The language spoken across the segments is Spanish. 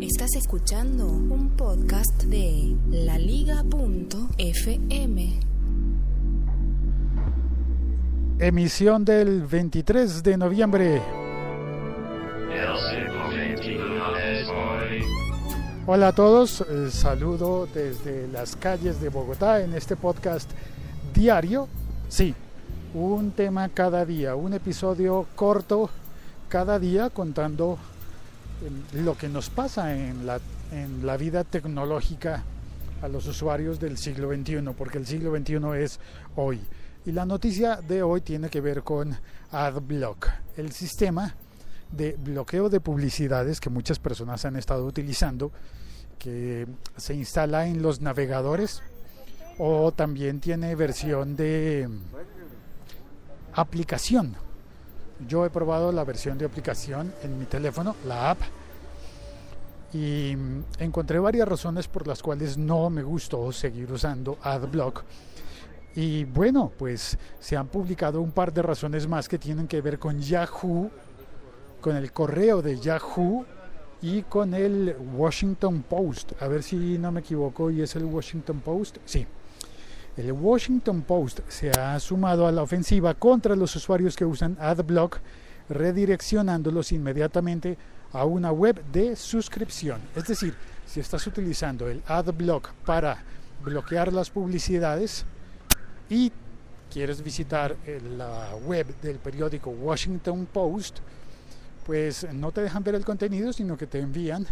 Estás escuchando un podcast de laliga.fm. Emisión del 23 de noviembre. Hola a todos, eh, saludo desde las calles de Bogotá en este podcast diario. Sí, un tema cada día, un episodio corto cada día contando lo que nos pasa en la, en la vida tecnológica a los usuarios del siglo XXI, porque el siglo XXI es hoy. Y la noticia de hoy tiene que ver con AdBlock, el sistema de bloqueo de publicidades que muchas personas han estado utilizando que se instala en los navegadores o también tiene versión de aplicación. Yo he probado la versión de aplicación en mi teléfono, la app, y encontré varias razones por las cuales no me gustó seguir usando AdBlock. Y bueno, pues se han publicado un par de razones más que tienen que ver con Yahoo, con el correo de Yahoo y con el Washington Post. A ver si no me equivoco y es el Washington Post. Sí. El Washington Post se ha sumado a la ofensiva contra los usuarios que usan AdBlock, redireccionándolos inmediatamente a una web de suscripción. Es decir, si estás utilizando el AdBlock para bloquear las publicidades y quieres visitar la web del periódico Washington Post, pues no te dejan ver el contenido, sino que te envían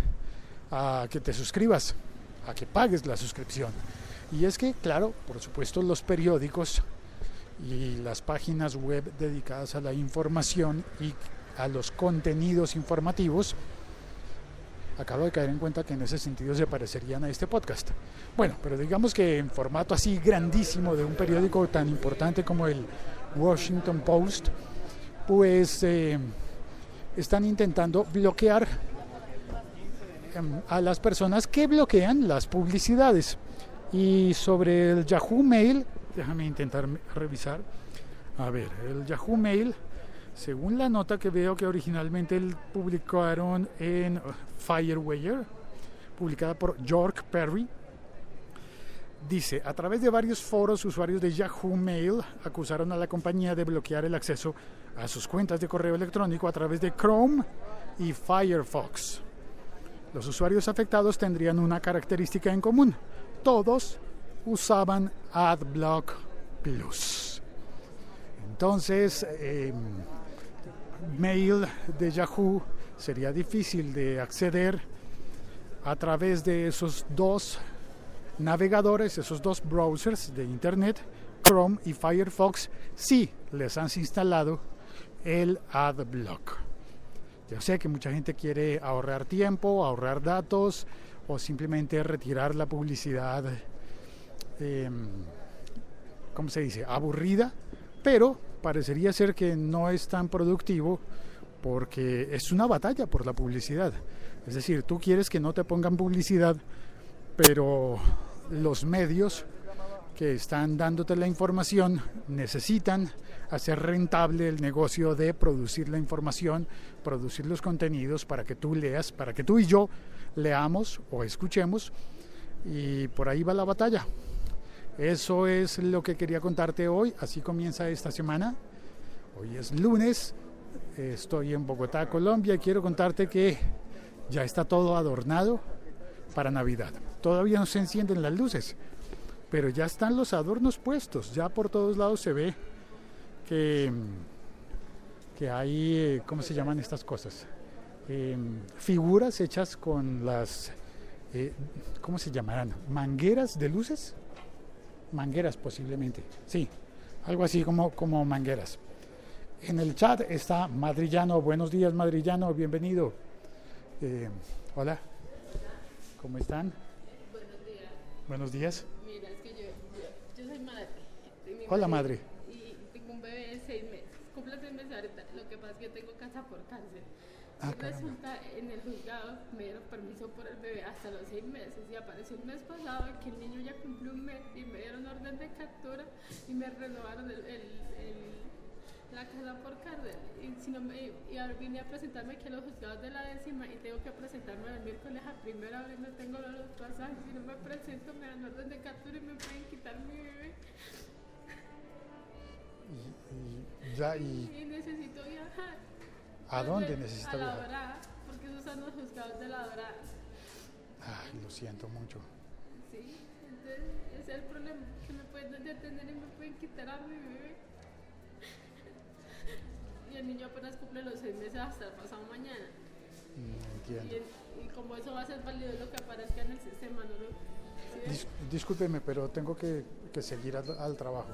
a que te suscribas, a que pagues la suscripción. Y es que, claro, por supuesto, los periódicos y las páginas web dedicadas a la información y a los contenidos informativos, acabo de caer en cuenta que en ese sentido se parecerían a este podcast. Bueno, pero digamos que en formato así grandísimo de un periódico tan importante como el Washington Post, pues... Eh, están intentando bloquear em, a las personas que bloquean las publicidades. Y sobre el Yahoo Mail, déjame intentar revisar. A ver, el Yahoo Mail, según la nota que veo que originalmente publicaron en Firewire, publicada por York Perry, Dice, a través de varios foros, usuarios de Yahoo Mail acusaron a la compañía de bloquear el acceso a sus cuentas de correo electrónico a través de Chrome y Firefox. Los usuarios afectados tendrían una característica en común. Todos usaban AdBlock Plus. Entonces, em, mail de Yahoo sería difícil de acceder a través de esos dos navegadores, esos dos browsers de Internet, Chrome y Firefox, sí les han instalado el AdBlock. Yo sé que mucha gente quiere ahorrar tiempo, ahorrar datos o simplemente retirar la publicidad, eh, ¿cómo se dice?, aburrida, pero parecería ser que no es tan productivo porque es una batalla por la publicidad. Es decir, tú quieres que no te pongan publicidad, pero los medios que están dándote la información necesitan hacer rentable el negocio de producir la información, producir los contenidos para que tú leas, para que tú y yo leamos o escuchemos y por ahí va la batalla. Eso es lo que quería contarte hoy, así comienza esta semana. Hoy es lunes, estoy en Bogotá, Colombia y quiero contarte que ya está todo adornado para Navidad. Todavía no se encienden las luces, pero ya están los adornos puestos, ya por todos lados se ve que, que hay, eh, ¿cómo se llaman estas cosas? Em, figuras hechas con las, eh, ¿cómo se llamarán? ¿Mangueras de luces? Mangueras posiblemente, sí, algo así como, como mangueras. En el chat está Madrillano, buenos días Madrillano, bienvenido. Eh, hola, ¿cómo están? Buenos días. Mira, es que yo, yo, soy madre. Hola, madre. Y tengo un bebé de seis meses. Cumple seis meses ahorita. Lo que pasa es que yo tengo casa por cáncer. Ah, y resulta, en el juzgado me dieron permiso por el bebé hasta los seis meses. Y apareció el mes pasado que el niño ya cumplió un mes y me dieron orden de captura y me renovaron el, el, la casa por cárcel. Y, si no me, y ahora vine a presentarme aquí a los juzgados de la décima y tengo que presentarme el miércoles a primera hora y no tengo los pasajes. Si no me presento, me dan orden de captura y me pueden quitar ya, y Y necesito viajar. ¿a dónde necesita A la viajar? Dorada, porque esos son los juzgados de la Dorada. Ay, lo siento mucho. Sí, entonces ese es el problema, que me pueden detener y me pueden quitar a mi bebé. Y el niño apenas cumple los seis meses hasta el pasado mañana. Mm, Y, entiendo. el- y como eso va a ser válido lo que aparezca en el sistema, ¿no? lo- ¿sí? Dis- discúlpeme, pero tengo que, que seguir al, al trabajo.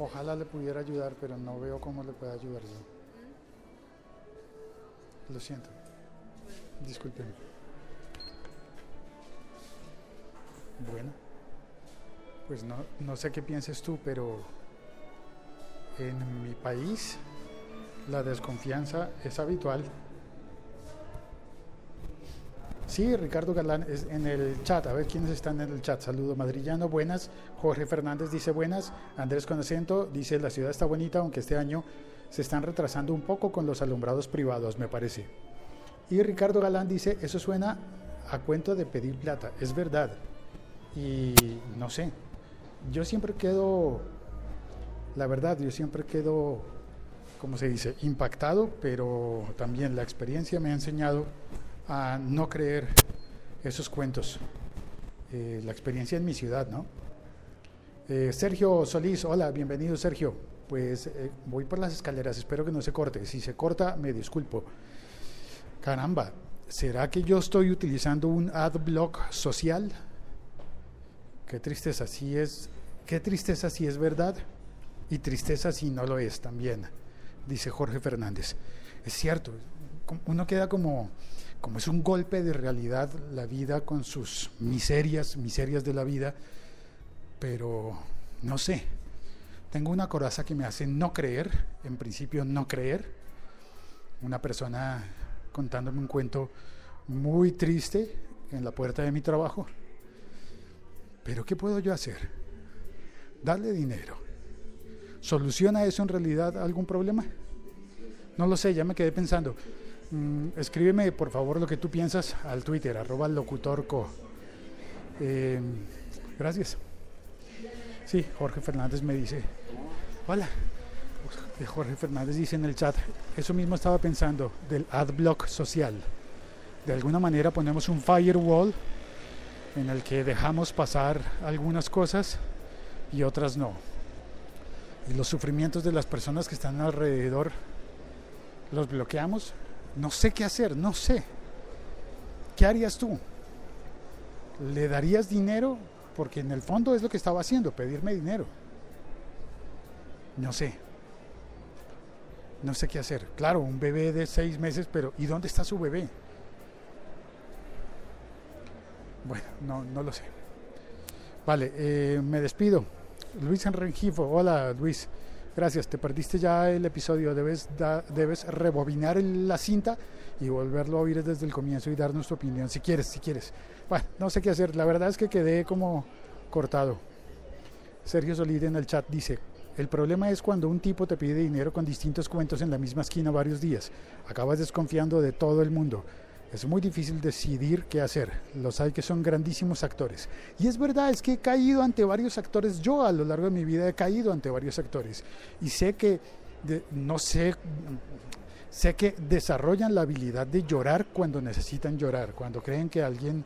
Ojalá le pudiera ayudar, pero no veo cómo le pueda ayudar yo. Lo siento. Discúlpeme. Bueno, pues no, no sé qué pienses tú, pero en mi país la desconfianza es habitual. Sí, Ricardo Galán es en el chat. A ver quiénes están en el chat. Saludo Madrillano, buenas. Jorge Fernández dice buenas. Andrés con acento dice la ciudad está bonita, aunque este año se están retrasando un poco con los alumbrados privados, me parece. Y Ricardo Galán dice, eso suena a cuento de pedir plata. Es verdad. Y no sé, yo siempre quedo, la verdad, yo siempre quedo, como se dice, impactado, pero también la experiencia me ha enseñado a no creer esos cuentos. Eh, la experiencia en mi ciudad, ¿no? Eh, Sergio Solís, hola, bienvenido Sergio. Pues eh, voy por las escaleras, espero que no se corte. Si se corta, me disculpo. Caramba, ¿será que yo estoy utilizando un adblock social? Qué tristeza, si es, qué tristeza si es verdad y tristeza si no lo es también, dice Jorge Fernández. Es cierto, uno queda como, como es un golpe de realidad la vida con sus miserias, miserias de la vida, pero no sé. Tengo una coraza que me hace no creer, en principio no creer. Una persona contándome un cuento muy triste en la puerta de mi trabajo. Pero ¿qué puedo yo hacer? Darle dinero. ¿Soluciona eso en realidad algún problema? No lo sé, ya me quedé pensando. Mm, escríbeme por favor lo que tú piensas al Twitter, arroba locutorco. Eh, gracias. Sí, Jorge Fernández me dice, hola. Eh, Jorge Fernández dice en el chat, eso mismo estaba pensando del adblock social. De alguna manera ponemos un firewall en el que dejamos pasar algunas cosas y otras no. Y los sufrimientos de las personas que están alrededor los bloqueamos. No sé qué hacer, no sé. ¿Qué harías tú? ¿Le darías dinero? Porque en el fondo es lo que estaba haciendo, pedirme dinero. No sé. No sé qué hacer. Claro, un bebé de seis meses, pero ¿y dónde está su bebé? Bueno, no, no lo sé. Vale, eh, me despido. Luis Enrengifo, hola Luis, gracias. Te perdiste ya el episodio, debes, da- debes rebobinar el- la cinta y volverlo a oír desde el comienzo y darnos tu opinión, si quieres, si quieres. Bueno, no sé qué hacer, la verdad es que quedé como cortado. Sergio Solid en el chat dice, el problema es cuando un tipo te pide dinero con distintos cuentos en la misma esquina varios días. Acabas desconfiando de todo el mundo. Es muy difícil decidir qué hacer. Los hay que son grandísimos actores. Y es verdad, es que he caído ante varios actores. Yo a lo largo de mi vida he caído ante varios actores. Y sé que, no sé, sé que desarrollan la habilidad de llorar cuando necesitan llorar, cuando creen que alguien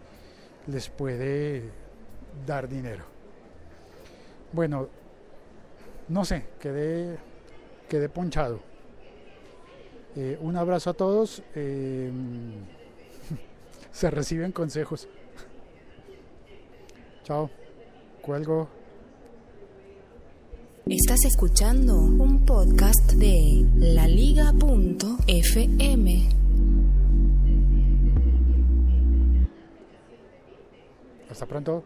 les puede dar dinero. Bueno, no sé, quedé, quedé ponchado. Eh, un abrazo a todos. eh, se reciben consejos. Chao. Cuelgo. Estás escuchando un podcast de laliga.fm. Hasta pronto.